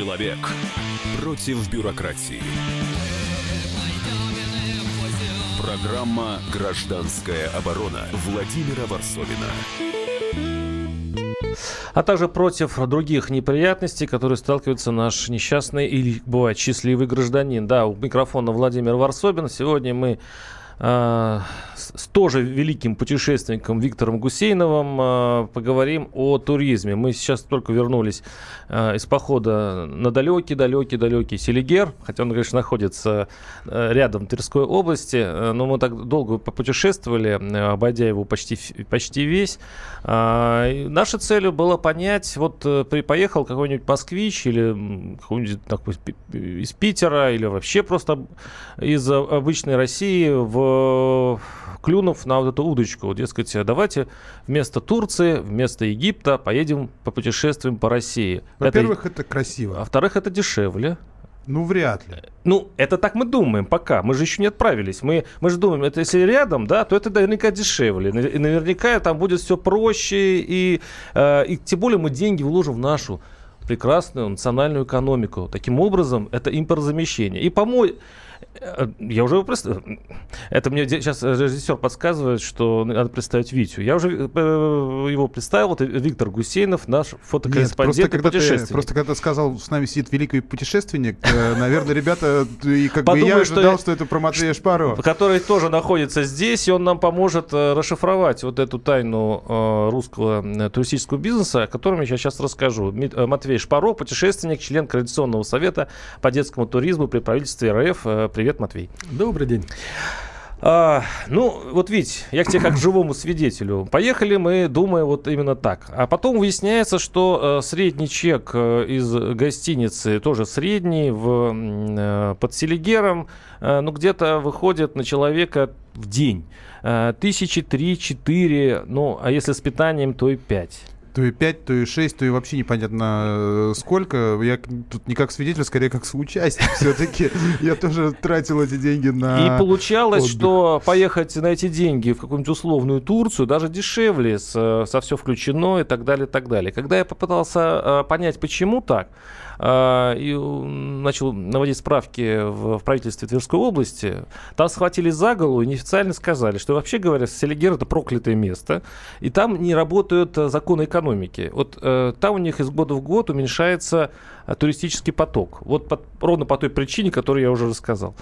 Человек против бюрократии. Программа «Гражданская оборона» Владимира Варсовина. А также против других неприятностей, которые сталкивается наш несчастный или, бывает, счастливый гражданин. Да, у микрофона Владимир Варсобин. Сегодня мы с тоже великим путешественником Виктором Гусейновым а, поговорим о туризме. Мы сейчас только вернулись а, из похода на далекий-далекий-далекий Селигер, хотя он, конечно, находится рядом Тверской области, но мы так долго попутешествовали, обойдя его почти, почти весь. Наша цель была понять, вот э, поехал какой-нибудь москвич или какой-нибудь из Питера или вообще просто из обычной России в клюнув на вот эту удочку. Дескать, давайте вместо Турции, вместо Египта поедем по путешествиям по России. Во-первых, это, это красиво. А во-вторых, это дешевле. Ну, вряд ли. Ну, это так мы думаем пока. Мы же еще не отправились. Мы, мы же думаем, это если рядом, да, то это наверняка дешевле. И наверняка там будет все проще. И, э, и тем более мы деньги вложим в нашу прекрасную национальную экономику. Таким образом, это импортозамещение. И, по-моему, Э, я уже представил. Это мне сейчас режиссер подсказывает, что надо представить Витю. Я уже э, его представил. Вот Виктор Гусейнов, наш фотокорреспондент Нет, просто, когда ты, просто когда ты сказал, с нами сидит великий путешественник, э, наверное, ребята, и как бы я ожидал, что это про Матвея Шпарова. Который тоже находится здесь, и он нам поможет расшифровать вот эту тайну русского туристического бизнеса, о котором я сейчас расскажу. Матвей Шпаров, путешественник, член Координационного совета по детскому туризму при правительстве РФ Привет, Матвей. Добрый день. А, ну, вот видите, я к тебе как живому свидетелю. Поехали мы, думая вот именно так. А потом выясняется, что э, средний чек э, из гостиницы тоже средний в, э, под Селигером, э, ну, где-то выходит на человека в день. Э, тысячи три-четыре, ну, а если с питанием, то и пять то и 5, то и 6, то и вообще непонятно э, сколько. Я тут не как свидетель, скорее как соучастник. Все-таки я тоже тратил эти деньги на И получалось, отдых. что поехать на эти деньги в какую-нибудь условную Турцию даже дешевле, с, со все включено и так далее, и так далее. Когда я попытался э, понять, почему так, и начал наводить справки в, в правительстве Тверской области, там схватили за голову и неофициально сказали, что вообще говоря, Селигер это проклятое место, и там не работают э, законы экономики. Вот э, там у них из года в год уменьшается э, туристический поток. Вот под, ровно по той причине, которую я уже рассказал.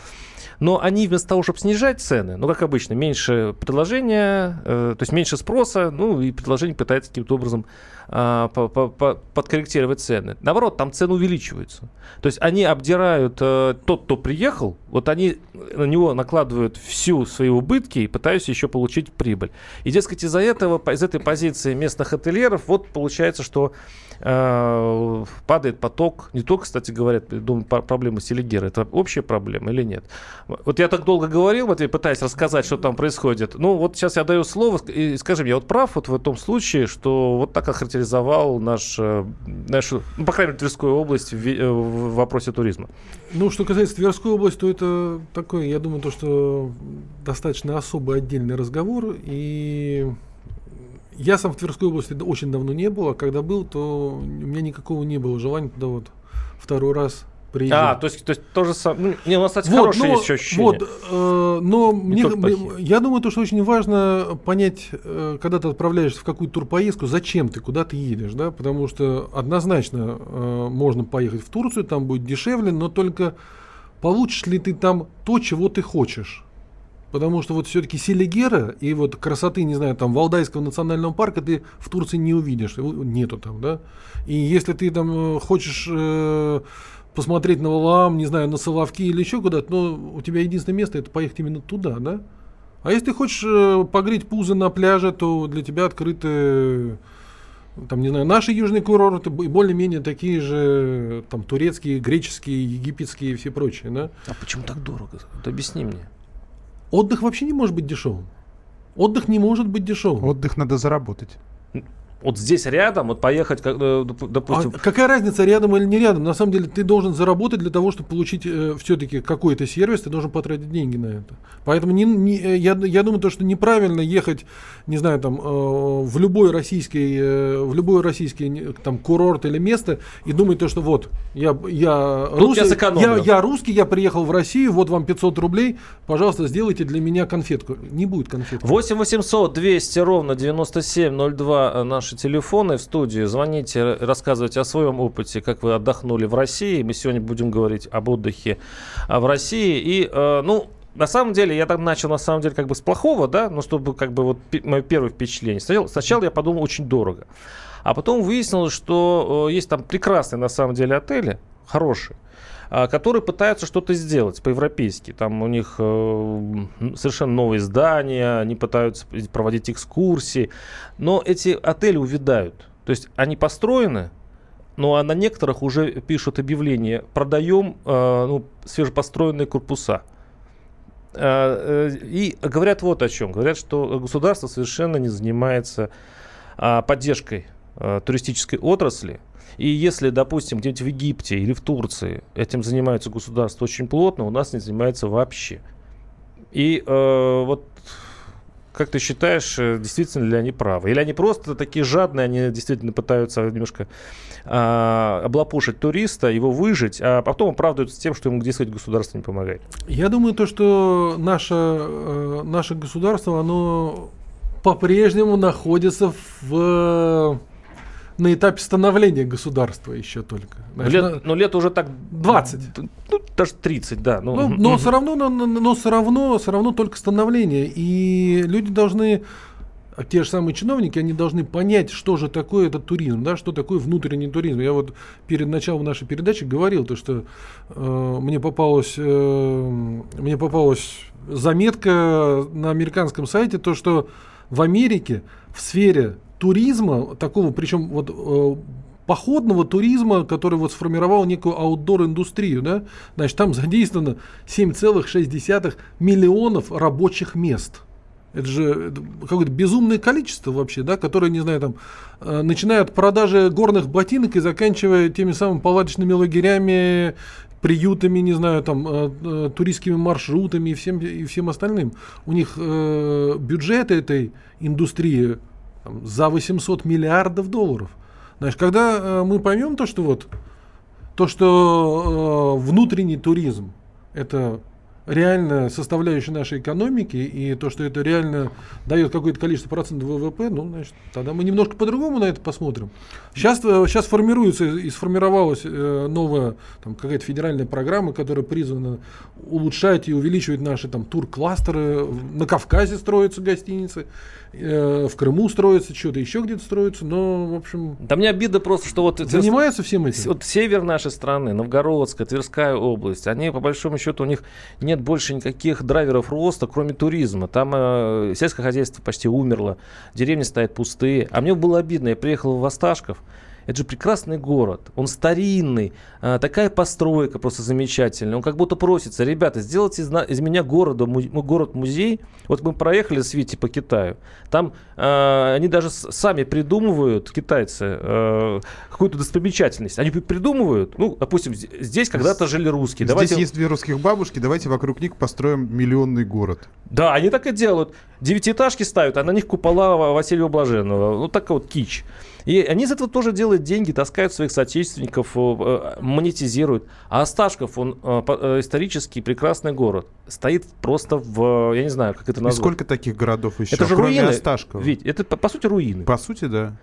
Но они вместо того, чтобы снижать цены, ну, как обычно, меньше предложения, э, то есть меньше спроса, ну, и предложение пытается каким-то образом э, по, по, по, подкорректировать цены. Наоборот, там цены увеличиваются. То есть они обдирают э, тот, кто приехал, вот они на него накладывают всю свои убытки и пытаются еще получить прибыль. И, дескать, из-за этого, из этой позиции местных ательеров, вот получается, что э, падает поток. Не только, кстати говоря, думаю, проблема Селигера. Это общая проблема или нет? Вот я так долго говорил, вот я пытаюсь рассказать, что там происходит. Ну, вот сейчас я даю слово, и скажи мне, вот прав вот в том случае, что вот так охарактеризовал наш, э, нашу, ну, по крайней мере, Тверскую область в, э, в вопросе туризма? Ну, что касается Тверской области, то это такой, я думаю, то, что достаточно особый отдельный разговор, и я сам в Тверской области очень давно не был, а когда был, то у меня никакого не было желания туда вот второй раз приедем. А, то есть, то есть тоже сам. Ну, не, у нас, кстати, вот, хорошие но, есть ощущения. Вот, э, но мне, я думаю, то, что очень важно понять, э, когда ты отправляешься в какую-то турпоездку, зачем ты, куда ты едешь, да, потому что однозначно э, можно поехать в Турцию, там будет дешевле, но только получишь ли ты там то, чего ты хочешь. Потому что вот все-таки Селигера и вот красоты, не знаю, там Валдайского национального парка ты в Турции не увидишь, нету там, да. И если ты там э, хочешь э, посмотреть на Валаам, не знаю, на Соловки или еще куда-то, но у тебя единственное место это поехать именно туда, да. А если ты хочешь э, погреть пузы на пляже, то для тебя открыты там, не знаю, наши южные курорты более-менее такие же, там, турецкие, греческие, египетские и все прочие, да? А почему так дорого? Вот объясни мне. Отдых вообще не может быть дешевым. Отдых не может быть дешевым. Отдых надо заработать. Вот здесь рядом, вот поехать, э, допустим... А какая разница, рядом или не рядом? На самом деле ты должен заработать для того, чтобы получить э, все-таки какой-то сервис, ты должен потратить деньги на это. Поэтому не, не, э, я, я думаю, то, что неправильно ехать, не знаю, там, э, в любой российский, э, в любой российский там, курорт или место и думать то, что вот, я, я, русский, я, я русский, я приехал в Россию, вот вам 500 рублей, пожалуйста, сделайте для меня конфетку. Не будет конфетки. 8 800 200 ровно 9702 наш наши телефоны в студии. Звоните, рассказывайте о своем опыте, как вы отдохнули в России. Мы сегодня будем говорить об отдыхе а, в России. И, э, ну, на самом деле, я там начал, на самом деле, как бы с плохого, да, ну, чтобы, как бы, вот, мое первое впечатление. Сначала, сначала я подумал, очень дорого. А потом выяснилось, что э, есть там прекрасные, на самом деле, отели, хорошие. А, которые пытаются что-то сделать по-европейски. Там у них э, совершенно новые здания, они пытаются проводить экскурсии. Но эти отели увядают. То есть они построены, ну а на некоторых уже пишут объявление, продаем э, ну, свежепостроенные корпуса. Э, и говорят вот о чем. Говорят, что государство совершенно не занимается а, поддержкой туристической отрасли. И если, допустим, где-нибудь в Египте или в Турции этим занимаются государства очень плотно, у нас не занимается вообще. И э, вот как ты считаешь, э, действительно ли они правы? Или они просто такие жадные, они действительно пытаются немножко а, облапушить туриста, его выжить, а потом оправдываются тем, что ему, дескать, государство не помогает? Я думаю, то, что наше, э, наше государство, оно по-прежнему находится в на этапе становления государства еще только. Знаешь, лет, на... Ну, лет уже так 20. Ну, даже 30, да. Ну, ну, но, все равно, но, но все равно, все равно только становление. И люди должны, а те же самые чиновники, они должны понять, что же такое этот туризм, да, что такое внутренний туризм. Я вот перед началом нашей передачи говорил, то, что э, мне попалось, э, мне попалась заметка на американском сайте, то, что в Америке в сфере туризма, такого, причем вот э, походного туризма, который вот сформировал некую аутдор-индустрию, да, значит, там задействовано 7,6 миллионов рабочих мест. Это же какое-то безумное количество вообще, да, которое, не знаю, там, э, начиная от продажи горных ботинок и заканчивая теми самыми палаточными лагерями, приютами, не знаю, там, э, э, туристскими маршрутами и всем, и всем остальным. У них э, бюджет этой индустрии за 800 миллиардов долларов. Знаешь, когда э, мы поймем то, что вот то, что э, внутренний туризм это реальная составляющая нашей экономики и то, что это реально дает какое-то количество процентов ВВП, ну, значит, тогда мы немножко по-другому на это посмотрим. Сейчас, сейчас э, формируется и сформировалась э, новая там, какая-то федеральная программа, которая призвана улучшать и увеличивать наши там тур-кластеры. На Кавказе строятся гостиницы, э, в Крыму строится, что-то еще где-то строится, но, в общем... Да мне обидно просто, что вот... Занимаются всем этим? Вот север нашей страны, Новгородская, Тверская область, они, по большому счету, у них нет больше никаких драйверов роста, кроме туризма. Там э, сельское хозяйство почти умерло, деревни стоят пустые. А мне было обидно, я приехал в Осташков, это же прекрасный город. Он старинный. А, такая постройка просто замечательная. Он как будто просится. Ребята, сделайте из, из меня города, му, город-музей. Вот мы проехали с Вити по Китаю. Там а, они даже сами придумывают, китайцы, а, какую-то достопримечательность. Они придумывают, ну, допустим, здесь когда-то жили русские. Здесь давайте... есть две русских бабушки, давайте вокруг них построим миллионный город. Да, они так и делают. Девятиэтажки ставят, а на них купола Василия Блаженного. Ну, так вот кич. И они из этого тоже делают деньги, таскают своих соотечественников, э, э, монетизируют. А Осташков, он э, исторический прекрасный город. Стоит просто в, я не знаю, как это назвать. И сколько таких городов еще, это же кроме руины, Осташкова? Ведь это, по, по сути, руины. По сути, да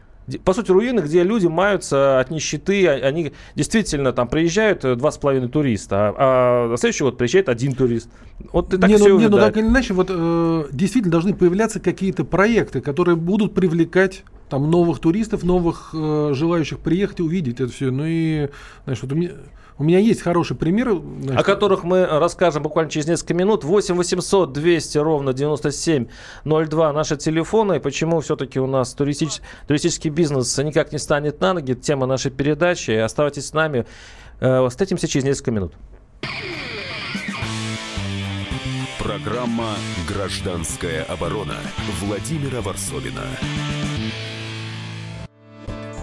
по сути, руины, где люди маются от нищеты, а, они действительно там приезжают два с половиной туриста, а, а на следующий год приезжает один турист. Вот и так не, все ну, не, ну так или иначе, вот э, действительно должны появляться какие-то проекты, которые будут привлекать там новых туристов, новых э, желающих приехать и увидеть это все. Ну и, знаешь, вот у меня, у меня есть хороший пример. Значит, о которых мы расскажем буквально через несколько минут. 8 800 200 ровно 9702 наши телефоны. И почему все-таки у нас туристич, туристический бизнес никак не станет на ноги. Тема нашей передачи. Оставайтесь с нами. Э, встретимся через несколько минут. Программа «Гражданская оборона» Владимира Варсовина.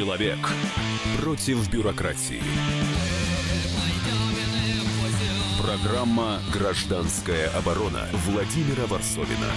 Человек против бюрократии. Программа «Гражданская оборона» Владимира Варсовина.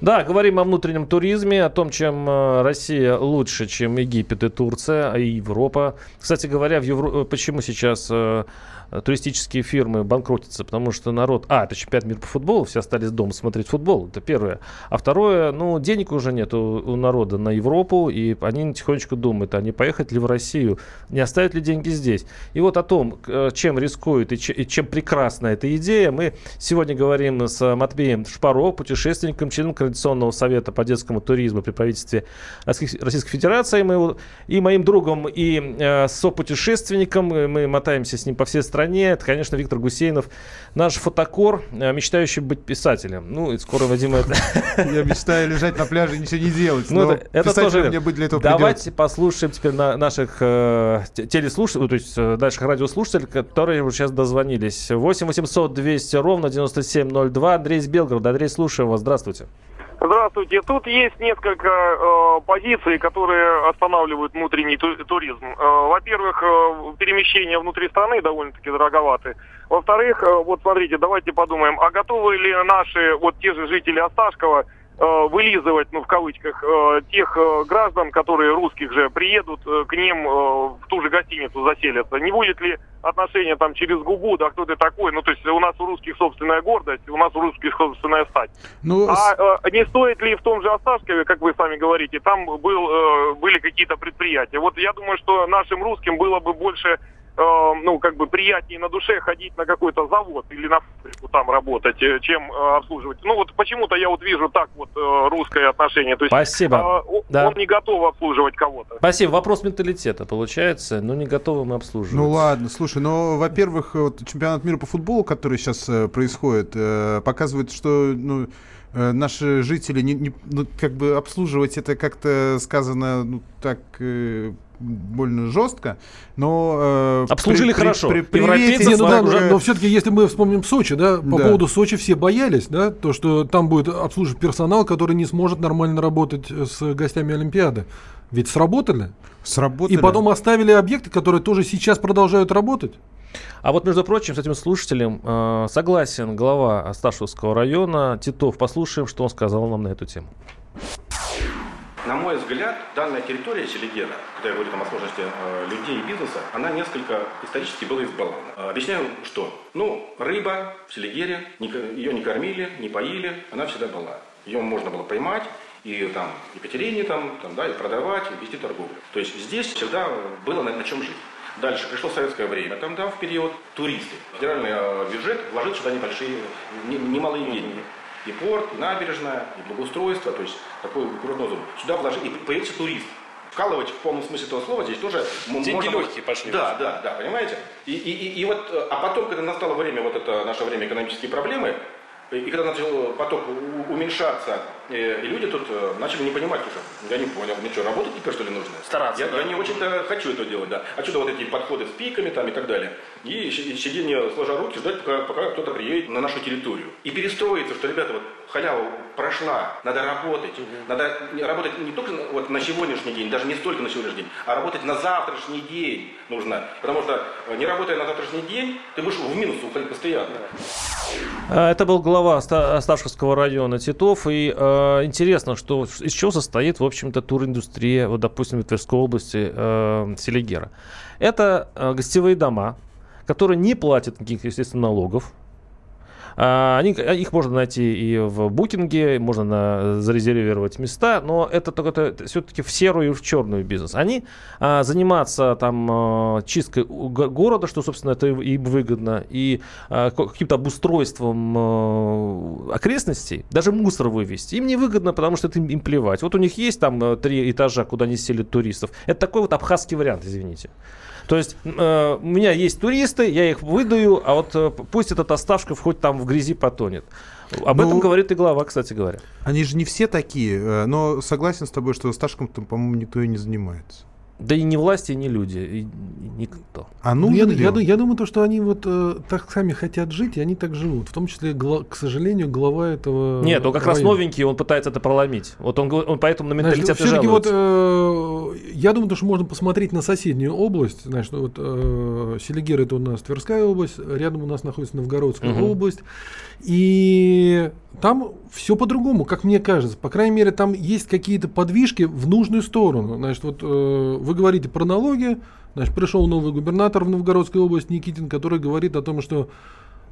Да, говорим о внутреннем туризме, о том, чем э, Россия лучше, чем Египет и Турция, а и Европа. Кстати говоря, в Евро... почему сейчас э, Э, туристические фирмы банкротятся, потому что народ... А, это чемпионат мира по футболу, все остались дома смотреть футбол, это первое. А второе, ну, денег уже нет у, у народа на Европу, и они тихонечко думают, а не поехать ли в Россию, не оставить ли деньги здесь. И вот о том, э, чем рискуют и, и чем прекрасна эта идея, мы сегодня говорим с Матвеем Шпаро, путешественником, членом Координационного совета по детскому туризму при правительстве Российской Федерации, мы, и моим другом, и э, сопутешественником, мы мотаемся с ним по всей стране, стране. Это, конечно, Виктор Гусейнов, наш фотокор, э, мечтающий быть писателем. Ну, и скоро, Вадим, это... Я мечтаю лежать на пляже и ничего не делать. Ну, это, это тоже... мне быть для этого Давайте придется. послушаем теперь на наших э, телеслушателей, то есть э, наших радиослушателей, которые сейчас дозвонились. 8 800 200 ровно 9702. Андрей из Белгорода. Андрей, слушаю вас. Здравствуйте. Здравствуйте. Тут есть несколько э, позиций, которые останавливают внутренний ту туризм. Э, во-первых, э, перемещение внутри страны довольно-таки дороговаты. Во-вторых, э, вот смотрите, давайте подумаем, а готовы ли наши, вот те же жители Осташкова, вылизывать, ну, в кавычках, э, тех э, граждан, которые русских же приедут к ним в ту же гостиницу заселятся. Не будет ли отношения там через губу, да кто ты такой? Ну, то есть у нас у русских собственная гордость, у нас у русских собственная стать. Ну, а не стоит ли в том же Осташкове, как вы сами говорите, там был, были какие-то предприятия? Вот я думаю, что нашим русским было бы больше э, ну, как бы приятнее на душе ходить на какой-то завод или на фабрику там работать, э, чем э, обслуживать. Ну, вот почему-то я вот вижу так вот э, русское отношение. То есть, Спасибо. Э, да. Он не готов обслуживать кого-то. Спасибо. Вопрос менталитета получается, но не готовы мы обслуживать. Ну ладно, слушай, но, во-первых, вот чемпионат мира по футболу, который сейчас э, происходит, э, показывает, что, ну, наши жители не, не ну, как бы обслуживать это как-то сказано ну так э, больно жестко, но... Э, Обслужили при, хорошо. При, при, Европейцы не, ну, да, уже... Но все-таки, если мы вспомним Сочи, да, по да. поводу Сочи все боялись, да, то, что там будет обслуживать персонал, который не сможет нормально работать с гостями Олимпиады. Ведь сработали. Сработали. И потом оставили объекты, которые тоже сейчас продолжают работать. А вот, между прочим, с этим слушателем э, согласен глава Асташевского района Титов. Послушаем, что он сказал нам на эту тему. На мой взгляд, данная территория Селигера, когда я говорю там, о сложности э, людей и бизнеса, она несколько исторически была избалована. Э, объясняю, что? Ну, рыба в Селигере, не, ее не кормили, не поили, она всегда была. Ее можно было поймать, и там Екатерине там, там, да, и продавать, и вести торговлю. То есть здесь всегда было на, на чем жить. Дальше пришло советское время, там, да, в период туристы. Федеральный э, бюджет вложил сюда небольшие, не, немалые деньги и порт, и набережная, и благоустройство, то есть такой курортную зону. Сюда вложить, и появится турист. Вкалывать в полном смысле этого слова здесь тоже Деньги можно... легкие пошли. Да, да, да, понимаете? И, и, и, и вот, а потом, когда настало время, вот это наше время экономические проблемы, и когда начал поток уменьшаться, э, и люди тут э, начали не понимать уже. Я не понял, мне что, работать теперь что ли нужно? Стараться. Я, да? я не очень-то хочу это делать, да. А что вот эти подходы с пиками там и так далее. И сидение сложа руки, ждать, пока, пока кто-то приедет на нашу территорию. И перестроиться, что, ребята, вот халява прошла, надо работать. Угу. Надо работать не только вот на сегодняшний день, даже не столько на сегодняшний день, а работать на завтрашний день нужно. Потому что э, не работая на завтрашний день, ты будешь в минус уходить постоянно. А, это был глава Ставшевского района Титов. И э, интересно, что из чего состоит, в общем-то, туриндустрия, вот, допустим, в Тверской области э, Селигера. Это э, гостевые дома, которые не платят никаких, естественно, налогов. А, они, их можно найти и в букинге, можно на, зарезервировать места, но это только все-таки в серую и в черную бизнес. Они а, заниматься там а, чисткой города, что, собственно, это им выгодно, и а, каким-то обустройством а, окрестностей, даже мусор вывести. Им не выгодно, потому что это им, им плевать. Вот у них есть там три этажа, куда они селят туристов. Это такой вот абхазский вариант, извините. То есть э, у меня есть туристы, я их выдаю, а вот э, пусть этот Осташков хоть там в грязи потонет. Об ну, этом говорит и глава, кстати говоря. Они же не все такие, э, но согласен с тобой, что Осташком-то, по-моему, никто и не занимается. Да и не власти, и не люди, и никто. А ну, я, я, я думаю, то, что они вот э, так сами хотят жить, и они так живут. В том числе, гла, к сожалению, глава этого. Нет, он как района. раз новенький, он пытается это проломить. Вот он, он поэтому на менталитет Знаешь, все-таки вот э, я думаю, то, что можно посмотреть на соседнюю область. Знаешь, вот э, Селигер это у нас Тверская область, рядом у нас находится Новгородская угу. область. И там все по-другому, как мне кажется. По крайней мере, там есть какие-то подвижки в нужную сторону. Значит, вот э, вы говорите про налоги. Значит, пришел новый губернатор в Новгородской области Никитин, который говорит о том, что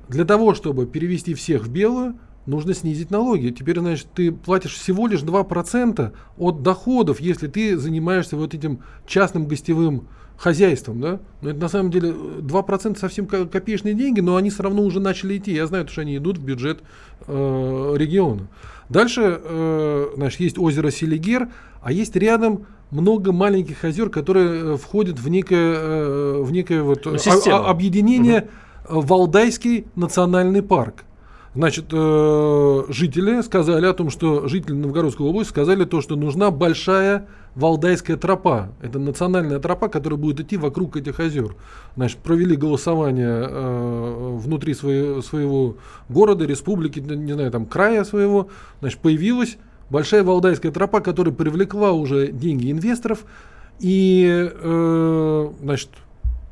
для того, чтобы перевести всех в белое, нужно снизить налоги. Теперь, значит, ты платишь всего лишь 2% от доходов, если ты занимаешься вот этим частным гостевым хозяйством, да, но это на самом деле 2% совсем копеечные деньги, но они все равно уже начали идти. Я знаю, что они идут в бюджет э, региона. Дальше, э, значит, есть озеро Селигер, а есть рядом много маленьких озер, которые э, входят в некое, э, в некое вот, ну, а, объединение угу. Валдайский национальный парк. Значит, э, жители сказали о том, что жители Новгородской области сказали то, что нужна большая Валдайская тропа. Это национальная тропа, которая будет идти вокруг этих озер. Значит, провели голосование э, внутри своего, своего города, республики, не знаю, там края своего. Значит, появилась большая Валдайская тропа, которая привлекла уже деньги инвесторов. И, э, значит,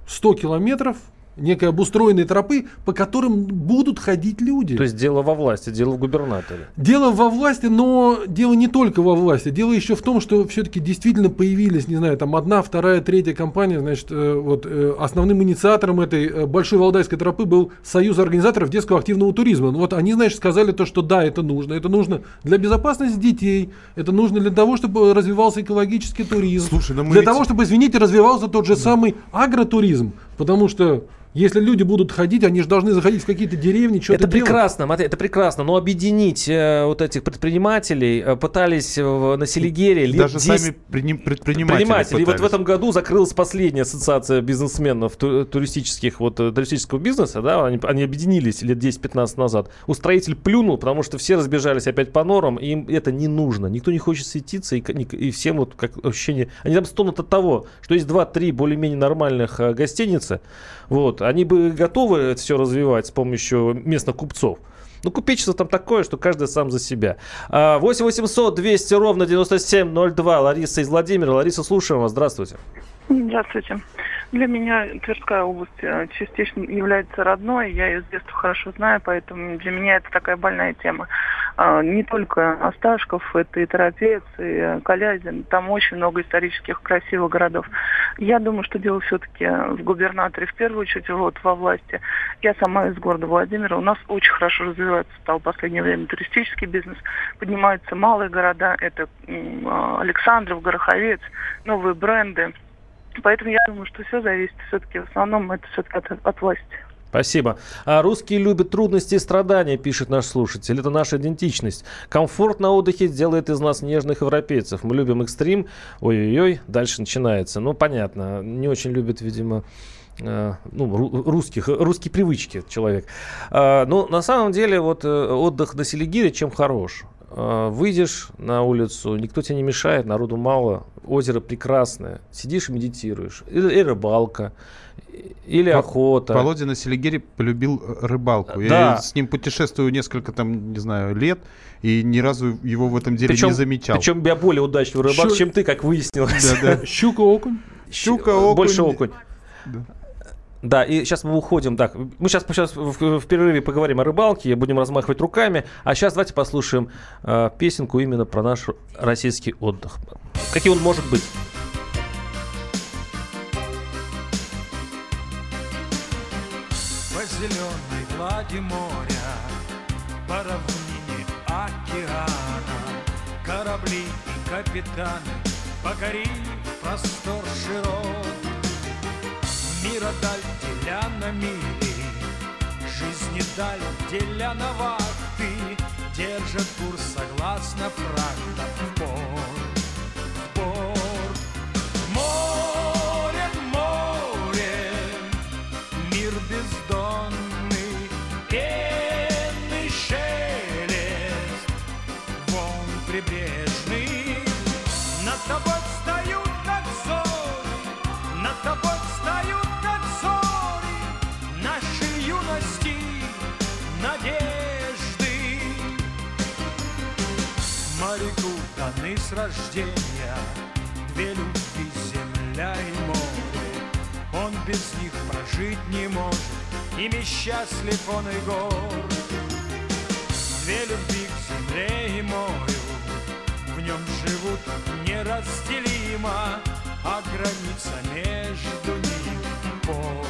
100 километров некой обустроенной тропы, по которым будут ходить люди. То есть дело во власти, дело в губернаторе. Дело во власти, но дело не только во власти. Дело еще в том, что все-таки действительно появились, не знаю, там одна, вторая, третья компания. Значит, э, вот э, основным инициатором этой э, большой Валдайской тропы был Союз организаторов детского активного туризма. Вот они, значит, сказали то, что да, это нужно. Это нужно для безопасности детей, это нужно для того, чтобы развивался экологический туризм. Слушай, да мы для ведь... того, чтобы, извините, развивался тот же самый агротуризм. Потому что если люди будут ходить, они же должны заходить в какие-то деревни, что-то Это прекрасно, Матвей, это прекрасно. Но объединить э, вот этих предпринимателей э, пытались в, на Селигере Даже 10... сами предприниматели, предприниматели. И вот в этом году закрылась последняя ассоциация бизнесменов ту, туристических, вот, э, туристического бизнеса. Да, они, они объединились лет 10-15 назад. Устроитель плюнул, потому что все разбежались опять по норам, и им это не нужно. Никто не хочет светиться, и, и всем вот как ощущение... Они там стонут от того, что есть 2-3 более-менее нормальных э, гостиницы, вот, они бы готовы это все развивать с помощью местных купцов. Ну, купечество там такое, что каждый сам за себя. 8 800 200 ровно 9702. Лариса из Владимира. Лариса, слушаем вас. Здравствуйте. Здравствуйте. Для меня Тверская область э, частично является родной. Я ее с детства хорошо знаю, поэтому для меня это такая больная тема. А, не только Осташков, это и Торопец, и Калязин. Там очень много исторических красивых городов. Я думаю, что дело все-таки в губернаторе, в первую очередь, вот во власти. Я сама из города Владимира. У нас очень хорошо развивается, стал в последнее время туристический бизнес. Поднимаются малые города. Это а, Александров, Гороховец, новые бренды. Поэтому я думаю, что все зависит все-таки, в основном это все-таки от, от власти. Спасибо. А русские любят трудности и страдания, пишет наш слушатель. Это наша идентичность. Комфорт на отдыхе делает из нас нежных европейцев. Мы любим экстрим. Ой-ой-ой, дальше начинается. Ну, понятно. Не очень любят, видимо, э, ну, русских, русские привычки человек. А, ну, на самом деле, вот э, отдых на Селигире чем хорош? А, выйдешь на улицу, никто тебе не мешает, народу мало, озеро прекрасное, сидишь и медитируешь. И рыбалка, или охота. Володя на Селигере полюбил э, рыбалку. Да. Я с ним путешествую несколько, там, не знаю, лет, и ни разу его в этом деле причем, не замечал. Причем я более удачный рыбак, Щу... чем ты, как выяснилось. Да, да. Щука, окунь. Щука, окунь. Больше окунь. Да. Да, и сейчас мы уходим. Так, мы сейчас, сейчас в, в перерыве поговорим о рыбалке, будем размахивать руками. А сейчас давайте послушаем э, песенку именно про наш российский отдых. Каким он может быть? Глади моря, по равнине океана, корабли и капитаны покорили простор широт. Мира даль деля на мили, жизни даль деля на вахты, держат курс согласно фрактам порт, с рождения Две любви, земля и море. Он без них прожить не может Ими счастлив он и горд Две любви к земле и морю В нем живут неразделимо А граница между ними порт,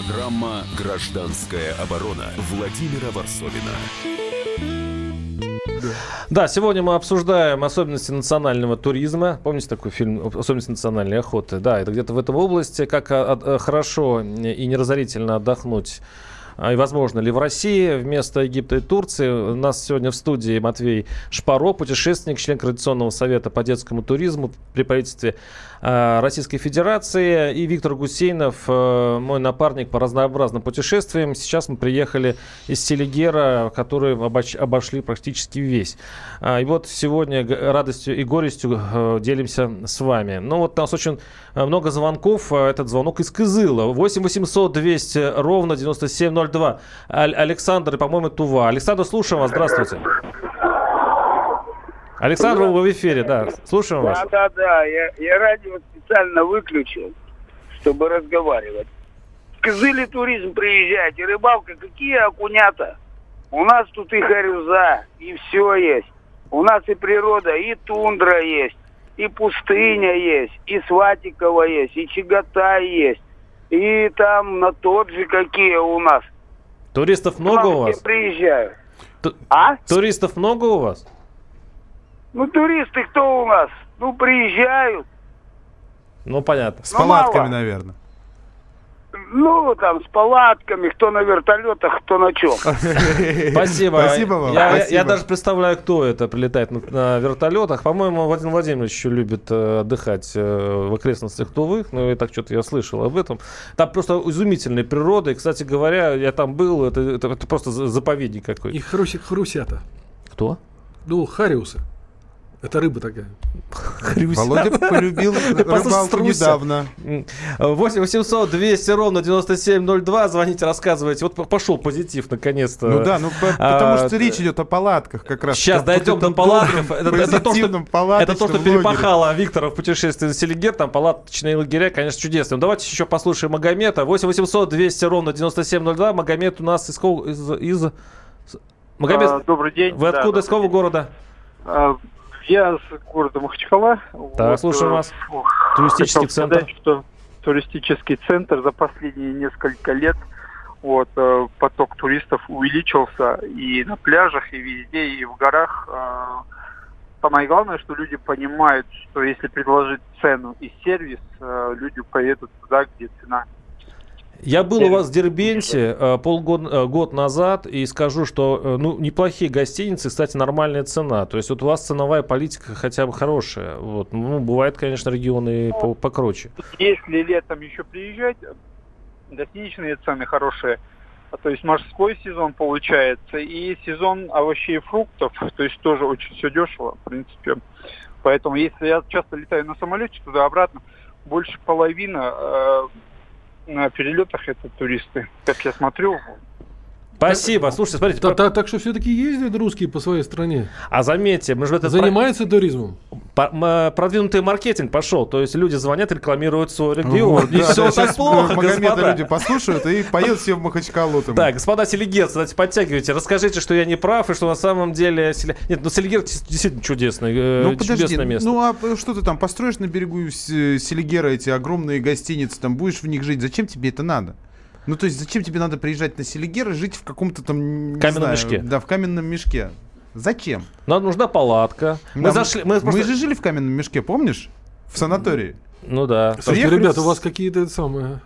Программа «Гражданская оборона» Владимира Варсовина. Да, сегодня мы обсуждаем особенности национального туризма. Помните такой фильм «Особенности национальной охоты»? Да, это где-то в этой области. Как а, а, хорошо и неразорительно отдохнуть и возможно ли в России вместо Египта и Турции. У нас сегодня в студии Матвей Шпаро, путешественник, член Координационного совета по детскому туризму при правительстве э, Российской Федерации, и Виктор Гусейнов, э, мой напарник по разнообразным путешествиям. Сейчас мы приехали из Селигера, который обоч- обошли практически весь. А, и вот сегодня радостью и горестью э, делимся с вами. Ну вот у нас очень э, много звонков. Этот звонок из Кызыла. 8 800 200 ровно 9702. Аль- Александр и, по-моему, Тува. Александр, слушаем вас. Здравствуйте. Александр, вы в эфире, да. Слушаем вас. Да, да, да. Я, я радио специально выключил, чтобы разговаривать. В Кызыле туризм приезжайте, рыбалка, какие окунята? У нас тут и горюза, и все есть. У нас и природа, и тундра есть, и пустыня есть, и Сватикова есть, и Чаготай есть. И там на тот же какие у нас. Туристов много у вас? приезжают. Ту- А? Туристов много у вас? Ну, туристы кто у нас? Ну, приезжают. Ну, понятно. С Ну, палатками, мало. наверное. Ну, там, с палатками, кто на вертолетах, кто на чем. Спасибо. Спасибо вам, Я, спасибо. я даже представляю, кто это прилетает на, на вертолетах. По-моему, Владимир Владимирович еще любит э, отдыхать э, в окрестностях Тувы. Ну, и так что-то я слышал об этом. Там просто изумительная природа. И, кстати говоря, я там был. Это, это- это просто за- заповедник И какой-то. хруси, хрусята. Кто? Ну, хариусы. Это рыба такая. Володя полюбил рыбалку недавно. М, 8 800 200 ровно 9702. Звоните, рассказывайте. Вот пошел позитив наконец-то. Ну да, ну А, потому что речь идет о палатках как раз. Сейчас дойдем до палатков. Это, то, что, перепахало Виктора в путешествии на Селигер. Там палаточные лагеря, конечно, чудесные. Но давайте еще послушаем Магомета. 8 800 200 ровно 9702. Магомед у нас из... Магомед, А, Добрый день. вы Да, откуда, из какого города? Я с города Махачкала. Да, вот, слушаю вас. Туристический центр. Сказать, что туристический центр за последние несколько лет вот, э, поток туристов увеличился и на пляжах, и везде, и в горах. Э, самое главное, что люди понимают, что если предложить цену и сервис, э, люди поедут туда, где цена я был у вас в Дербенте полгода год назад и скажу, что ну, неплохие гостиницы, кстати, нормальная цена. То есть вот у вас ценовая политика хотя бы хорошая. Вот. Ну, бывает, конечно, регионы ну, покруче. Если летом еще приезжать, гостиничные цены хорошие. А, то есть морской сезон получается и сезон овощей и фруктов, то есть тоже очень все дешево, в принципе. Поэтому если я часто летаю на самолете туда-обратно, больше половины э, на перелетах это туристы. Как я смотрю, Спасибо. Слушайте, смотрите. Так, так, так что все-таки ездят русские по своей стране. А заметьте, мы же это занимаются про... туризмом. По продвинутый маркетинг пошел. То есть люди звонят, рекламируют свой регион. Вот, не да, все да, так плохо, господа. люди послушают и поедут все в Махачкалу. Там. Так, господа селигерцы, давайте подтягивайте. Расскажите, что я не прав и что на самом деле... Нет, ну Селигер действительно чудесный, э, ну, подожди, место. Ну а что ты там построишь на берегу Селигера эти огромные гостиницы, там будешь в них жить? Зачем тебе это надо? Ну, то есть, зачем тебе надо приезжать на Селигер и жить в каком-то там... Каменном знаю, мешке. Да, в каменном мешке. Зачем? Нам нужна палатка. Мы, Нам, зашли, мы, мы же жили в каменном мешке, помнишь? В санатории. Ну да. Слушайте, ребята, у вас какие-то самые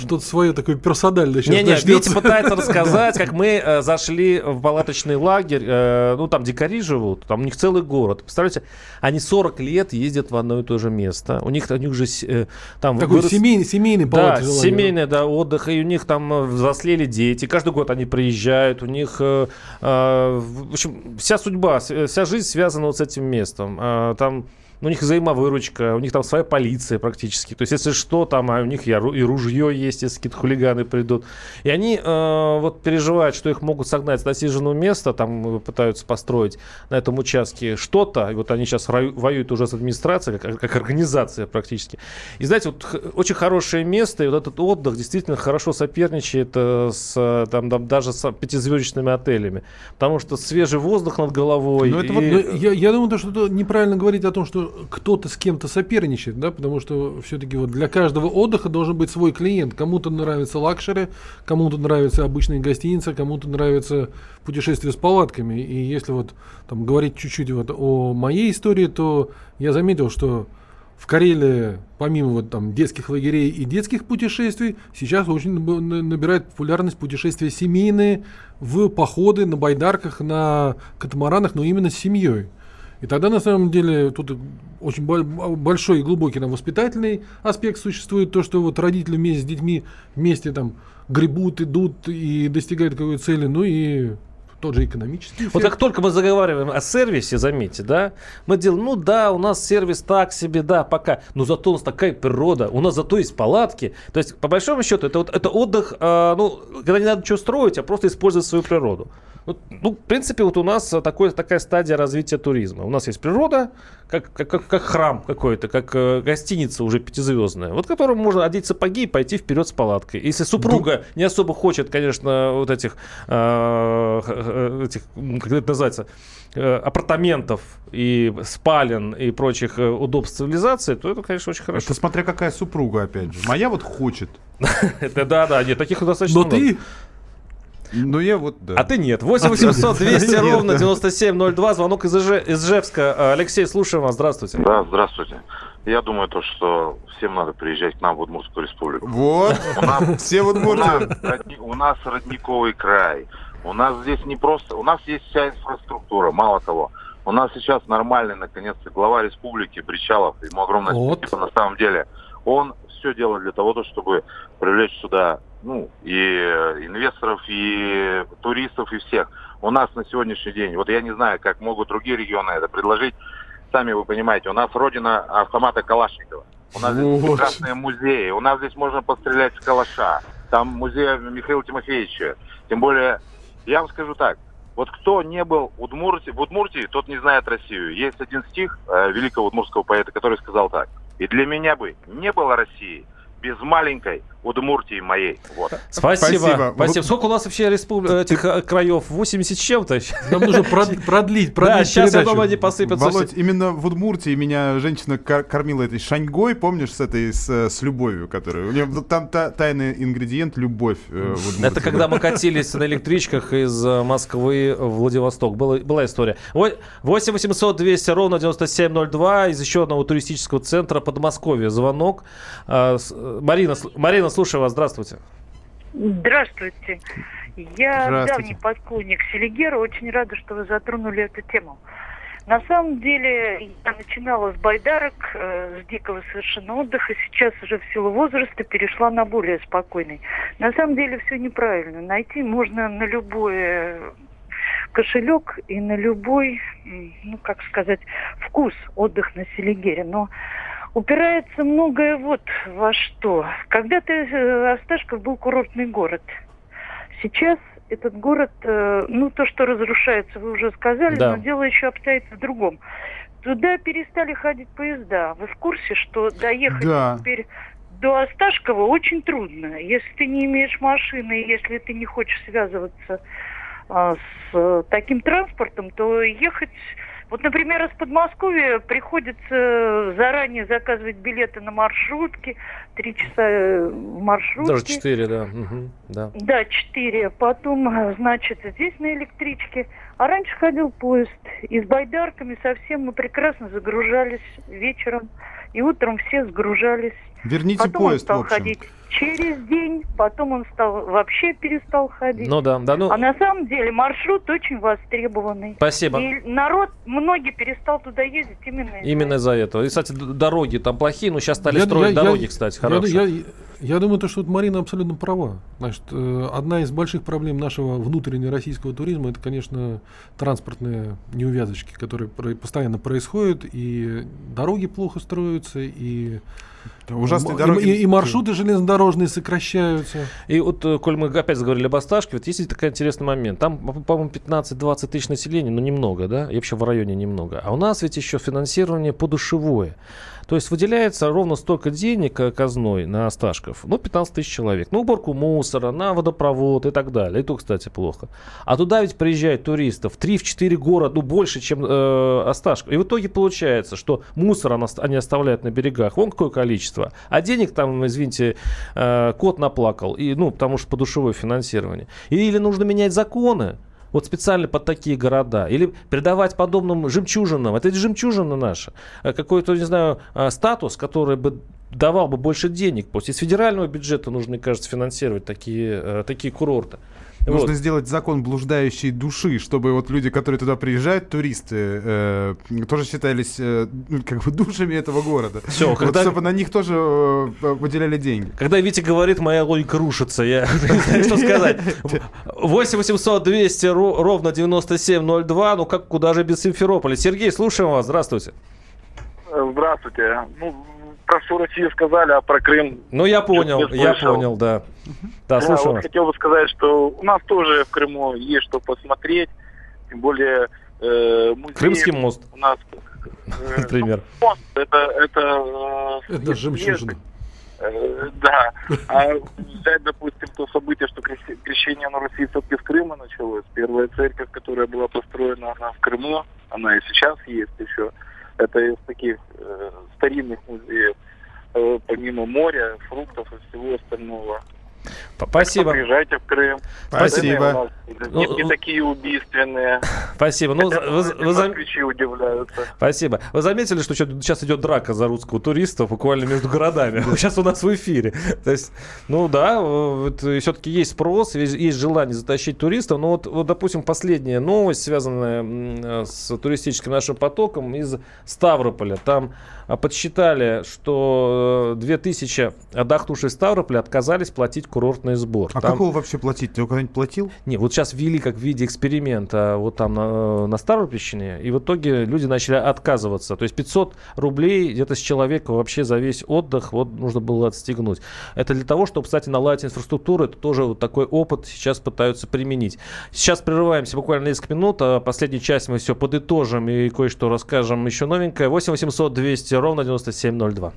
что-то свое такое персональное сейчас. Не, не, Витя пытается рассказать, как мы э, зашли в палаточный лагерь. Э, ну, там дикари живут, там у них целый город. Представляете, они 40 лет ездят в одно и то же место. У них, у них же э, там... Такой вырос... семейный, семейный Да, семейный, да, отдых. И у них там э, взрослели дети. Каждый год они приезжают. У них, э, э, в общем, вся судьба, вся жизнь связана вот с этим местом. Э, там у них взаимовыручка, у них там своя полиция практически. То есть, если что, там а у них и ружье есть, если какие-то хулиганы придут. И они э, вот переживают, что их могут согнать с насиженного места, там э, пытаются построить на этом участке что-то. И вот они сейчас воюют уже с администрацией, как, как организация практически. И знаете, вот очень хорошее место, и вот этот отдых действительно хорошо соперничает э, с там, там даже с пятизвездочными отелями. Потому что свежий воздух над головой. Но это и... вот, ну, я, я думаю, что неправильно говорить о том, что кто-то с кем-то соперничает, да, потому что все-таки вот для каждого отдыха должен быть свой клиент. Кому-то нравится luxury, кому-то нравится обычная гостиница, кому-то нравится путешествие с палатками. И если вот там говорить чуть-чуть вот о моей истории, то я заметил, что в Карелии, помимо вот там детских лагерей и детских путешествий, сейчас очень набирает популярность путешествия семейные в походы на байдарках, на катамаранах, но именно с семьей. И тогда на самом деле тут очень большой и глубокий там, воспитательный аспект существует, то, что вот родители вместе с детьми вместе там гребут, идут и достигают какой-то цели, ну и тот же экономический эффект. Вот как только мы заговариваем о сервисе, заметьте, да, мы делаем, ну да, у нас сервис так себе, да, пока, но зато у нас такая природа, у нас зато есть палатки. То есть, по большому счету, это, вот, это отдых, э, ну, когда не надо ничего строить, а просто использовать свою природу. Ну, ну, в принципе, вот у нас такой, такая стадия развития туризма. У нас есть природа, как, как, как, как храм какой-то, как э, гостиница уже пятизвездная, вот которому можно одеть сапоги и пойти вперед с палаткой. Если супруга не особо хочет, конечно, вот этих, э, э этих как это называется, э, апартаментов и спален и прочих э, удобств цивилизации, то это, конечно, очень хорошо. Это смотря какая супруга, опять же. Моя вот хочет. Это да, да, нет, таких достаточно Но ты ну, я вот, да. А ты нет. 8 800 200 ровно 9702. Звонок из, Иж... из Ижевска. Алексей, слушаем вас. Здравствуйте. Да, здравствуйте. Я думаю, то, что всем надо приезжать к нам в Удмуртскую республику. Вот. Нас, все в Удмуртии. У, у нас родниковый край. У нас здесь не просто... У нас есть вся инфраструктура. Мало того, у нас сейчас нормальный, наконец-то, глава республики Бричалов. Ему огромное вот. спасибо на самом деле. Он все делает для того, чтобы привлечь сюда ну, и э, инвесторов, и туристов, и всех. У нас на сегодняшний день, вот я не знаю, как могут другие регионы это предложить, сами вы понимаете, у нас родина автомата Калашникова. У нас здесь прекрасные музеи, у нас здесь можно пострелять с калаша. Там музей Михаила Тимофеевича. Тем более, я вам скажу так, вот кто не был в Удмуртии, в Удмуртии, тот не знает Россию. Есть один стих э, великого удмуртского поэта, который сказал так. И для меня бы не было России без маленькой Удмуртии моей. Вот. Спасибо. Спасибо. Спасибо. Сколько у нас вообще респуб... этих э, краев? 80 с чем-то? Нам нужно прод- продлить, продлить Да, сейчас я думаю, они посыпятся. Володь, именно в Удмуртии меня женщина кор- кормила этой шаньгой, помнишь, с этой, с, э, с любовью, которая... У нее там та- тайный ингредиент — любовь э. Это когда мы катились на электричках из Москвы в Владивосток. Была, была история. Ой, 8 800 200 ровно 9702 из еще одного туристического центра Подмосковья. Звонок. А, э, Марина, слушаю вас. Здравствуйте. Здравствуйте. Я Здравствуйте. давний поклонник Селигера. Очень рада, что вы затронули эту тему. На самом деле, я начинала с байдарок, э, с дикого совершенно отдыха. Сейчас уже в силу возраста перешла на более спокойный. На самом деле все неправильно. Найти можно на любой э, кошелек и на любой, ну как сказать, вкус отдых на Селигере. Но упирается многое вот во что. Когда-то э, Осташков был курортный город. Сейчас этот город, э, ну то, что разрушается, вы уже сказали, Да. но дело еще обстоит в другом. Туда перестали ходить поезда. Вы в курсе, что доехать Да. теперь до Осташкова очень трудно. Если ты не имеешь машины, если ты не хочешь связываться а, с э, таким транспортом, то ехать... Вот, например, из Подмосковья приходится заранее заказывать билеты на маршрутки, три часа э, в маршрутке. Даже 4, да. Мгм, да. Да, четыре. Потом, э, значит, здесь на электричке. А раньше ходил поезд. И с байдарками совсем мы прекрасно загружались вечером. И утром все сгружались. Верните потом поезд, он стал в общем. ходить через день. Потом он стал вообще перестал ходить. Ну да, да, ну... А на самом деле маршрут очень востребованный. Спасибо. И народ, многие перестал туда ездить именно Именно из-за этого. И, кстати, дороги там плохие, но сейчас стали Я- строить я- дороги, я- кстати, хорошие. Я, я думаю, то, что вот Марина абсолютно права. Значит, э, одна из больших проблем нашего внутреннего российского туризма это, конечно, транспортные неувязочки, которые про- постоянно происходят, и дороги плохо строятся, и Да, ужасные и- дороги. и, и маршруты железнодорожные сокращаются. И вот, э, коль мы опять заговорили об Осташке, вот есть такой интересный момент. Там, по- по-моему, 15-20 тысяч населения, ну, немного, да? И вообще в районе немного. А у нас ведь еще финансирование подушевое. То есть выделяется ровно столько денег э, казной на Осташков. Ну, 15 тысяч человек. На уборку мусора, на водопровод и так далее. И то, кстати, плохо. А туда ведь приезжают туристов 3-4 города, ну, больше, чем э, Осташков. И в итоге получается, что мусор она- они оставляют на берегах. Вон какое количество. А денег там, извините, э, кот наплакал. И, ну, потому что подушевое финансирование. Или нужно менять законы. Вот специально под такие города. Или придавать подобным жемчужинам. Это жемчужина наша. Э, Какой-то, не знаю, э, статус, который бы давал бы больше денег. Просто из федерального бюджета нужно, мне кажется, финансировать такие, э, такие курорты. Нужно Вот. сделать закон блуждающей души, чтобы вот люди, которые туда приезжают, туристы, э, тоже считались э, ну, как бы душами этого города. Вот когда- чтобы на них тоже э, выделяли деньги. Когда Витя говорит, моя логика рушится, я не знаю, что сказать. 8 800 200 ро- ровно 9702, ну как, куда же без Симферополя? Сергей, слушаем вас, здравствуйте. Здравствуйте. Ну, про всю Россию сказали, а про Крым... Ну я понял, я понял, да. Да, слушаю вот хотел бы сказать, что у нас тоже в Крыму есть что посмотреть. Тем более э, музей Крымский мост, у нас... например. Мост, это... Это, э, Это жемчужина. Э, Да. А взять, допустим, то событие, что крещ- крещение на Руси все-таки с Крыма началось. Первая церковь, которая была построена она в Крыму, она и сейчас есть еще. Это из таких э, старинных музеев. Э, помимо моря, фруктов и всего остального. Спасибо. Приезжайте в Крым. Спасибо. Не, не Ну, такие убийственные. Спасибо. Ну, Хотя вы- вы зам- удивляются. Спасибо. Вы заметили, что сейчас идет драка за русского туриста буквально между городами? Сейчас у нас в эфире. То есть, ну да, все-таки есть спрос, есть есть желание затащить туристов. Но вот, вот, допустим, последняя новость, связанная э, с туристическим нашим потоком из Ставрополя. Там а, подсчитали, что э, 2000 отдохнувших в Ставрополе отказались платить курортный сбор. А Там- какого вообще платить? Ты когда-нибудь платил? не, вот сейчас ввели как в виде эксперимента вот там на, на Ставропольщине, и в итоге люди начали отказываться. То есть 500 рублей где-то с человека вообще за весь отдых вот нужно было отстегнуть. Это для того, чтобы, кстати, наладить инфраструктуру. Это тоже вот такой опыт сейчас пытаются применить. Сейчас прерываемся буквально несколько минут, а последнюю часть мы все подытожим и кое-что расскажем еще новенькое. 8 800 200 ровно 9702.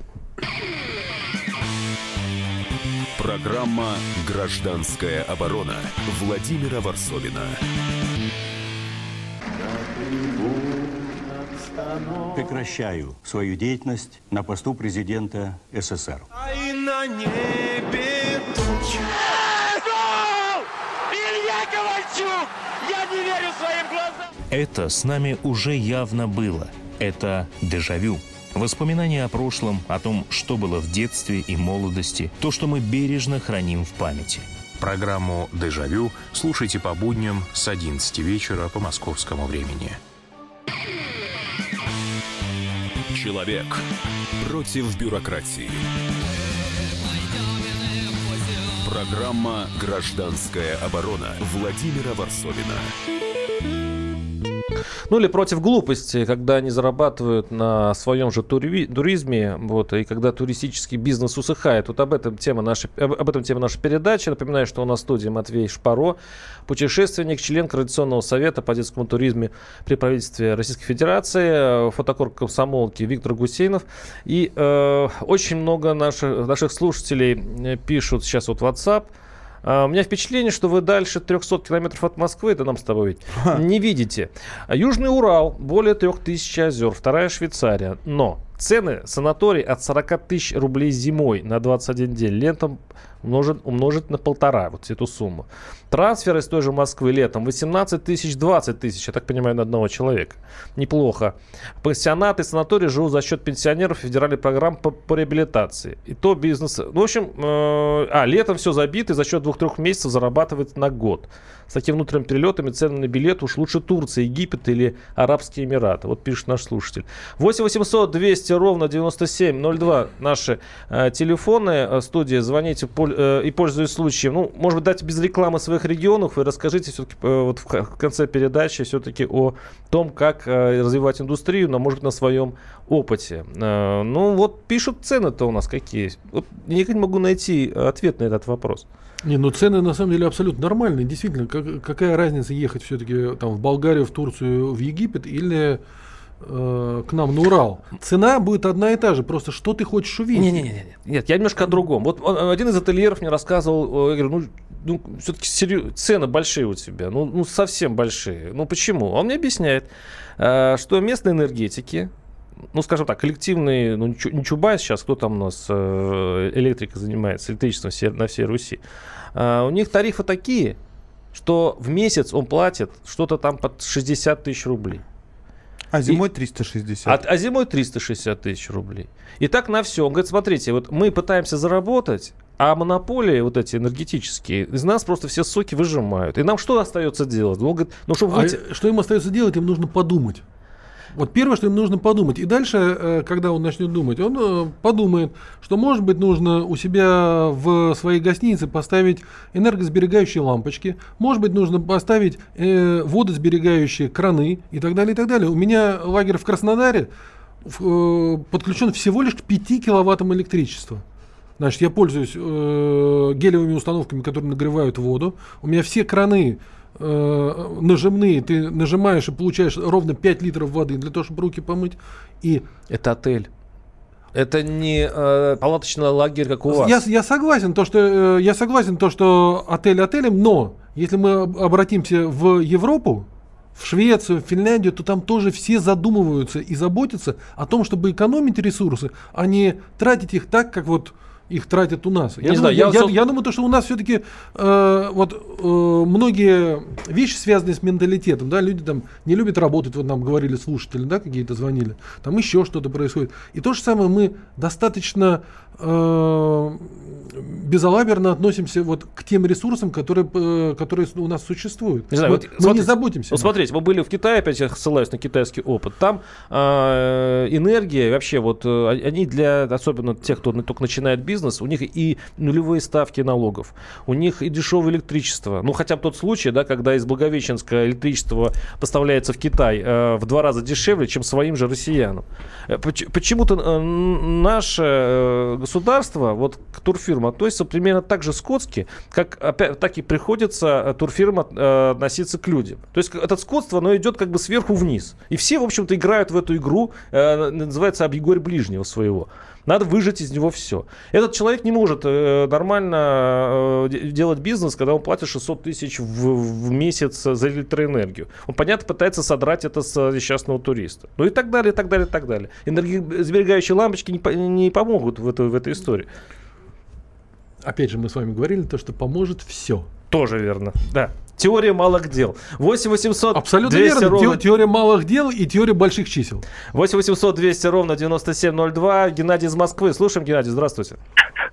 Программа «Гражданская оборона» Владимира Варсовина. Прекращаю свою деятельность на посту президента СССР. А и на небе тучи. Илья Ковальчук! Я не верю своим глазам! Это с нами уже явно было. Это дежавю. Воспоминания о прошлом, о том, что было в детстве и молодости, то, что мы бережно храним в памяти. Программу «Дежавю» слушайте по будням с 11 вечера по московскому времени. Человек против бюрократии. Программа «Гражданская оборона» Владимира Варсовина. Ну или против глупости, когда они зарабатывают на своем же тури- туризме, вот, и когда туристический бизнес усыхает. Вот об этом тема нашей, об, этом тема нашей передачи. Напоминаю, что у нас в студии Матвей Шпаро, путешественник, член Координационного совета по детскому туризму при правительстве Российской Федерации, фотокор комсомолки Виктор Гусейнов. И э, очень много наших, наших слушателей пишут сейчас вот WhatsApp, а, у меня впечатление, что вы дальше 300 километров от Москвы, это нам с тобой ведь, не видите. Южный Урал, более 3000 озер, вторая Швейцария. Но цены санаторий от 40 тысяч рублей зимой на 21 день, летом умножить, умножить на полтора вот эту сумму. Трансфер из той же Москвы летом 18 тысяч, 20 тысяч, я так понимаю, на одного человека. Неплохо. Пансионаты и санатории живут за счет пенсионеров федеральной программы по, по реабилитации. И то бизнес... Ну, в общем, э, а, летом все забито и за счет двух-трех месяцев зарабатывает на год. С такими внутренними перелетами цены на билет уж лучше Турция, Египет или Арабские Эмираты. Вот пишет наш слушатель. 8 800 200 ровно 9702 наши э, телефоны э, студии. Звоните э, и пользуясь случаем. Ну, может быть, дайте без рекламы своих регионов. Вы расскажите все-таки э, вот в, в конце передачи все-таки о том, как э, развивать индустрию, но, может быть, на своем опыте. Э, ну, вот пишут цены-то у нас какие. Вот, я никак не могу найти ответ на этот вопрос. Не, ну цены на самом деле абсолютно нормальные. Действительно, как, какая разница ехать все-таки там в Болгарию, в Турцию, в Египет или э, к нам на Урал? Цена будет одна и та же, просто что ты хочешь увидеть? Не, не, не, не. нет, я немножко о другом. Вот один из ательеров мне рассказывал, я говорю, ну, ну все-таки серьез... цены большие у тебя, ну, ну совсем большие. Ну почему? Он мне объясняет, э, что местные энергетики, ну, скажем так, коллективный, ну, не Чубайс сейчас, кто там у нас э, электрика занимается, электричеством на всей Руси. У них тарифы такие, что в месяц он платит что-то там под 60 тысяч рублей. А зимой 360. А, а зимой 360 тысяч рублей. И так на все. Он говорит, смотрите, вот мы пытаемся заработать, а монополии вот эти энергетические из нас просто все соки выжимают. И нам что остается делать? Он говорит, ну, чтобы выйти... а что им остается делать? Им нужно подумать. Вот первое, что им нужно подумать. И дальше, э, когда он начнет думать, он э, подумает, что, может быть, нужно у себя в своей гостинице поставить энергосберегающие лампочки, может быть, нужно поставить э, водосберегающие краны и так далее, и так далее. У меня лагерь в Краснодаре подключен всего лишь к 5 киловаттам электричества. Значит, я пользуюсь э, гелевыми установками, которые нагревают воду. У меня все краны э, нажимные, ты нажимаешь и получаешь ровно 5 литров воды для того, чтобы руки помыть. И это отель. Это не э, палаточный лагерь, как у вас. Я, я согласен, то, что, э, я согласен, то, что отель отелем, но если мы обратимся в Европу, в Швецию, в Финляндию, то там тоже все задумываются и заботятся о том, чтобы экономить ресурсы, а не тратить их так, как вот их тратят у нас. Я, не думаю, знаю, я, я, я, я думаю, то, что у нас все-таки э, вот э, многие вещи связаны с менталитетом, да, люди там не любят работать, вот нам говорили слушатели, да, какие-то звонили, там еще что-то происходит. И то же самое мы достаточно э, безалаберно относимся вот к тем ресурсам, которые, э, которые у нас существуют. Не знаю, мы, вот, мы смотрите, не заботимся. Вот смотрите, мы были в Китае, опять я ссылаюсь на китайский опыт. Там э, энергия вообще вот э, они для особенно тех, кто только начинает бизнес, у них и нулевые ставки налогов, у них и дешевое электричество. Ну хотя бы тот случай, да, когда из Благовещенска электричество поставляется в Китай э, в два раза дешевле, чем своим же россиянам. Э, почему-то наше государство вот к турфирмам относится примерно так же скотски, как опять, так и приходится э, турфирма э, относиться к людям. То есть это скотство, оно идет как бы сверху вниз. И все, в общем-то, играют в эту игру, э, называется «Объегорь ближнего своего». Надо выжать из него все. Этот человек не может нормально делать бизнес, когда он платит 600 тысяч в, в месяц за электроэнергию. Он, понятно, пытается содрать это с несчастного туриста. Ну и так далее, и так далее, и так далее. Энергосберегающие лампочки не, не помогут в, это, в этой истории. Опять же, мы с вами говорили, то, что поможет все. Тоже верно, да. Теория малых дел. 8 800 Абсолютно 200 верно. Ровно... Теория малых дел и теория больших чисел. 8 800 200 ровно 9702. Геннадий из Москвы. Слушаем, Геннадий, здравствуйте.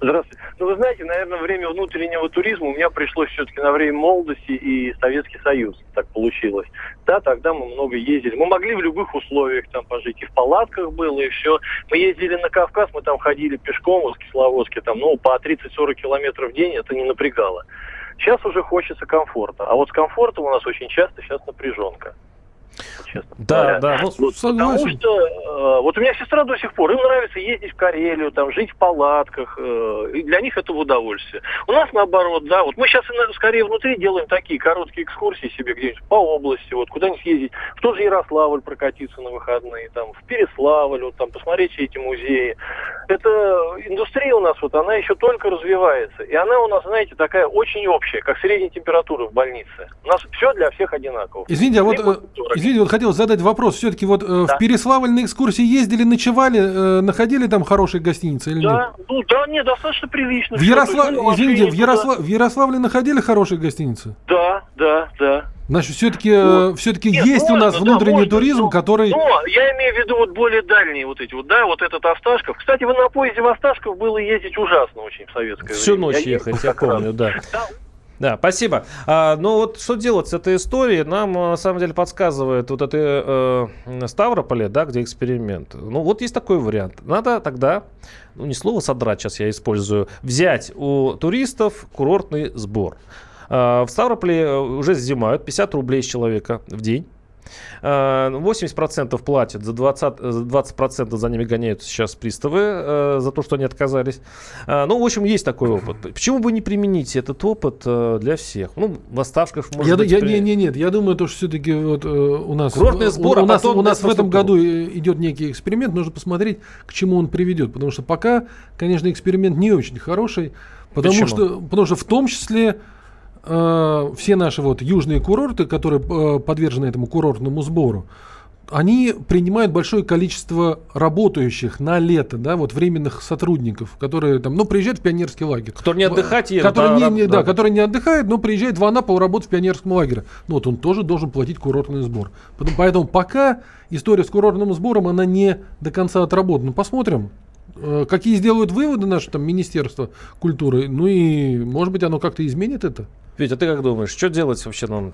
Здравствуйте. Ну, вы знаете, наверное, время внутреннего туризма у меня пришлось все-таки на время молодости и Советский Союз. Так получилось. Да, тогда мы много ездили. Мы могли в любых условиях там пожить. И в палатках было, и все. Мы ездили на Кавказ, мы там ходили пешком из Кисловодска, там, ну, по 30-40 километров в день, это не напрягало. Сейчас уже хочется комфорта. А вот с комфортом у нас очень часто сейчас напряженка честно да, говоря. Да, ну, вот, потому что э, вот у меня сестра до сих пор, им нравится ездить в Карелию, там, жить в палатках, э, и для них это в удовольствие. У нас наоборот, да, вот мы сейчас скорее внутри делаем такие короткие экскурсии себе где-нибудь по области, вот куда-нибудь съездить, в тот же Ярославль прокатиться на выходные, там, в Переславль, вот там, посмотреть все эти музеи. Это индустрия у нас, вот она еще только развивается, и она у нас, знаете, такая очень общая, как средняя температура в больнице. У нас все для всех одинаково. Извините, а вот, извините, вот хотел задать вопрос. Все-таки вот э, да. в Переславль на экскурсии ездили, ночевали, э, находили там хорошие гостиницы или да, нет? Ну да, нет, достаточно прилично. В, Ярослав... есть, извините, в, Яросла... в Ярославле находили хорошие гостиницы? Да, да, да. Значит, все-таки вот. все-таки есть можно, у нас внутренний да, можно, туризм, но, который. Но я имею в виду вот более дальние вот эти вот, да, вот этот Осташков. Кстати, вы на поезде в Осташков было ездить ужасно очень в советское Всю время. ночь я ехать, я помню, да. да. Да, спасибо. А, ну вот что делать с этой историей, нам на самом деле подсказывает вот это э, Ставрополе, да, где эксперимент. Ну вот есть такой вариант. Надо тогда, ну не слово содрать сейчас я использую, взять у туристов курортный сбор. А, в Ставрополе уже взимают 50 рублей с человека в день. 80% платят, за 20%, 20% за ними гоняют сейчас приставы э, за то, что они отказались. А, ну, в общем, есть такой опыт. Почему бы не применить этот опыт э, для всех? Ну, в оставках, может я, быть... Я, при... не, не, нет, я думаю, то, что все-таки вот, э, у нас... Курортный сбор, у, а нас, у нас в этом году идет некий эксперимент, нужно посмотреть, к чему он приведет. Потому что пока, конечно, эксперимент не очень хороший, потому, что, потому что в том числе э, все наши вот южные курорты, которые э, подвержены этому курортному сбору, они принимают большое количество работающих на лето, да, вот временных сотрудников, которые там, ну, приезжают в пионерский лагерь. Которые не отдыхать едут, которые не, не, да, да, которые не отдыхают, но приезжают в Анапу работать в пионерском лагере. Ну, вот он тоже должен платить курортный сбор. Поэтому пока история с курортным сбором, она не до конца отработана. Посмотрим, э, какие сделают выводы наше там Министерство культуры, ну и, может быть, оно как-то изменит это. Витя, а ты как думаешь, что делать вообще нам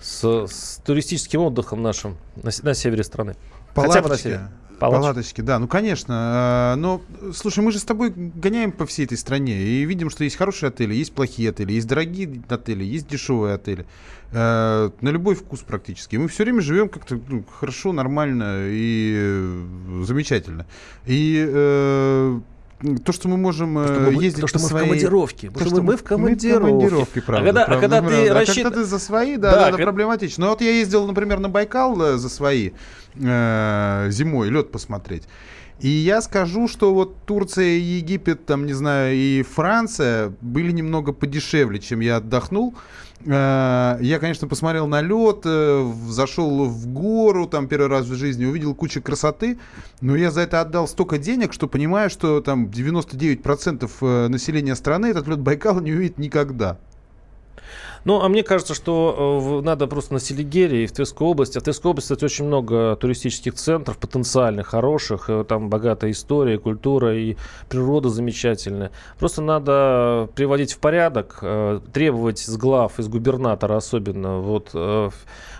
с, с туристическим отдыхом нашим на, на севере страны? Палаточки. Хотя бы на севере. Палаточки. Палаточки, да, ну конечно. А, но, слушай, мы же с тобой гоняем по всей этой стране и видим, что есть хорошие отели, есть плохие отели, есть дорогие отели, есть дешевые отели. Э, на любой вкус практически. мы все время живем как-то ну, хорошо, нормально и э, замечательно. И э, то, что мы можем то, что мы, ездить то, что по мы своей... в командировке. То, что мы в командировке. Мы в командировке, правда. А когда, правда, а когда правда. ты рассчит... а когда ты за свои, да, да, да, как... проблематично. Но вот я ездил, например, на Байкал э, за свои э, зимой, лед посмотреть. И я скажу, что вот Турция, Египет, там, не знаю, и Франция были немного подешевле, чем я отдохнул. Э, я, конечно, посмотрел на лед, э, зашел в гору, там первый раз в жизни, увидел кучу красоты, но я за это отдал столько денег, что понимаю, что там 99% э, населения страны этот лед Байкала не увидит никогда. Ну, а мне кажется, что э, надо просто на Селигере и в Тверской области. А в Тверской области, кстати, очень много туристических центров, потенциальных, хороших. Э, там богатая история, культура и природа замечательная. Просто надо приводить в порядок, э, требовать с глав, из губернатора особенно, вот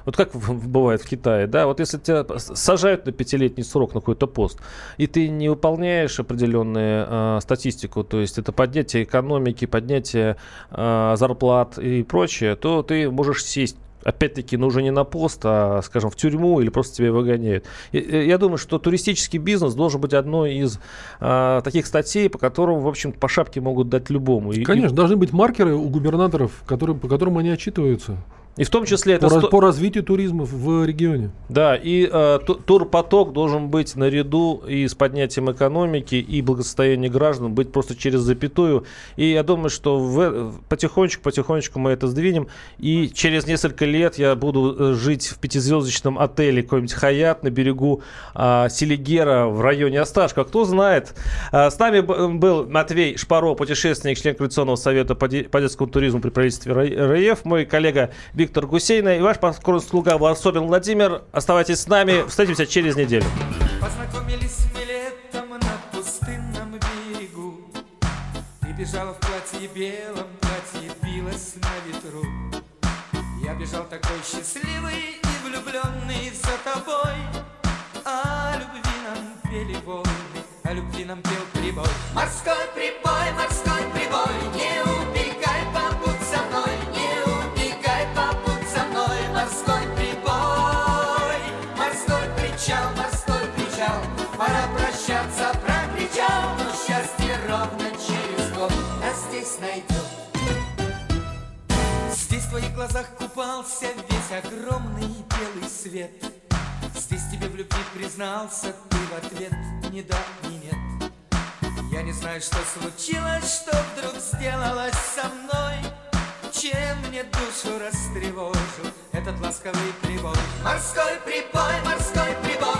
вот как бывает в Китае, да, вот если тебя сажают на пятилетний срок на какой-то пост, и ты не выполняешь определенную статистику, то есть это поднятие экономики, поднятие зарплат и прочее, то ты можешь сесть опять-таки, ну уже не на пост, а, скажем, в тюрьму или просто тебя выгоняют. Я, я думаю, что туристический бизнес должен быть одной из а, таких статей, по которым, в общем, по шапке могут дать любому. Конечно, и... должны быть маркеры у губернаторов, которые, по которым они отчитываются. И в том числе это... По, сто... по развитию туризма в регионе. Да, и э, турпоток должен быть наряду и с поднятием экономики, и благосостояния граждан, быть просто через запятую. И я думаю, что в, потихонечку, потихонечку мы это сдвинем. И через несколько лет я буду э, жить в пятизвездочном отеле какой-нибудь Хаят на берегу э, Селигера в районе Осташка. Кто знает. Э, с нами был Матвей Шпаро, путешественник, член Коалиционного совета по, де, по детскому туризму при правительстве РФ. Мой коллега Виктор Гусейна и ваш покорный слуга Варсобин Владимир. Оставайтесь с нами. Встретимся через неделю. Познакомились мы летом на пустынном берегу. Ты бежала в платье белом, платье билось на ветру. Я бежал такой счастливый и влюбленный за тобой. А любви нам пели волны, а любви нам пел прибой. Морской прибой, морской прибой, купался весь огромный белый свет. Здесь тебе в любви признался, ты в ответ ни да, ни нет. Я не знаю, что случилось, что вдруг сделалось со мной, чем мне душу растревожил этот ласковый прибой. Морской прибой, морской прибой,